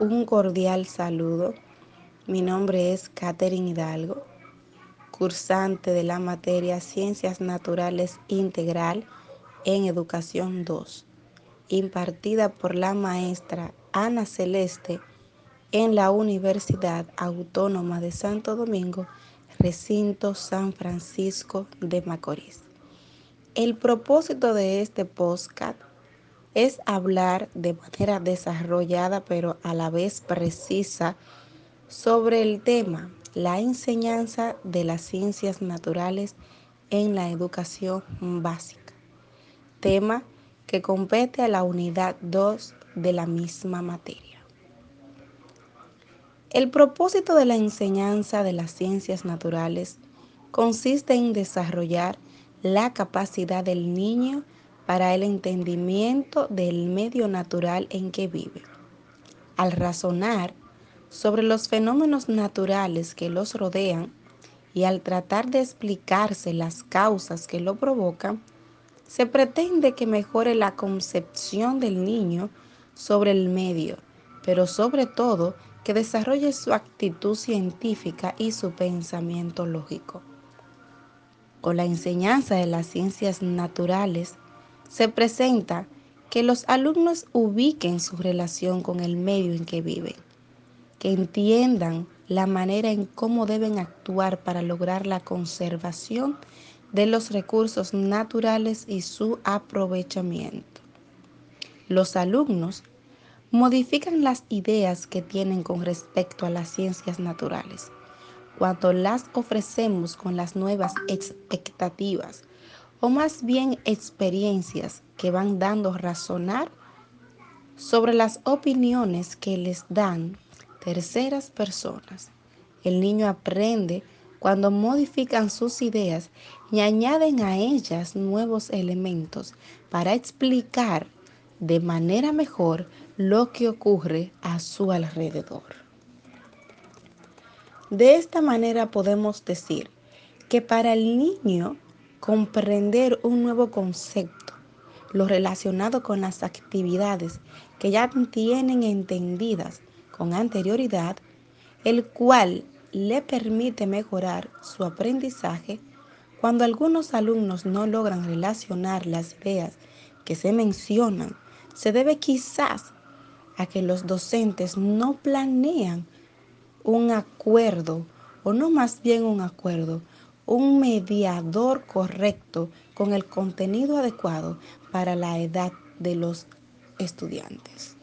Un cordial saludo. Mi nombre es Catherine Hidalgo, cursante de la materia Ciencias Naturales Integral en Educación 2, impartida por la maestra Ana Celeste en la Universidad Autónoma de Santo Domingo, recinto San Francisco de Macorís. El propósito de este podcast es hablar de manera desarrollada pero a la vez precisa sobre el tema la enseñanza de las ciencias naturales en la educación básica, tema que compete a la unidad 2 de la misma materia. El propósito de la enseñanza de las ciencias naturales consiste en desarrollar la capacidad del niño para el entendimiento del medio natural en que vive. Al razonar sobre los fenómenos naturales que los rodean y al tratar de explicarse las causas que lo provocan, se pretende que mejore la concepción del niño sobre el medio, pero sobre todo que desarrolle su actitud científica y su pensamiento lógico. Con la enseñanza de las ciencias naturales, se presenta que los alumnos ubiquen su relación con el medio en que viven, que entiendan la manera en cómo deben actuar para lograr la conservación de los recursos naturales y su aprovechamiento. Los alumnos modifican las ideas que tienen con respecto a las ciencias naturales cuando las ofrecemos con las nuevas expectativas o más bien experiencias que van dando razonar sobre las opiniones que les dan terceras personas. El niño aprende cuando modifican sus ideas y añaden a ellas nuevos elementos para explicar de manera mejor lo que ocurre a su alrededor. De esta manera podemos decir que para el niño comprender un nuevo concepto, lo relacionado con las actividades que ya tienen entendidas con anterioridad, el cual le permite mejorar su aprendizaje cuando algunos alumnos no logran relacionar las ideas que se mencionan, se debe quizás a que los docentes no planean un acuerdo, o no más bien un acuerdo, un mediador correcto con el contenido adecuado para la edad de los estudiantes.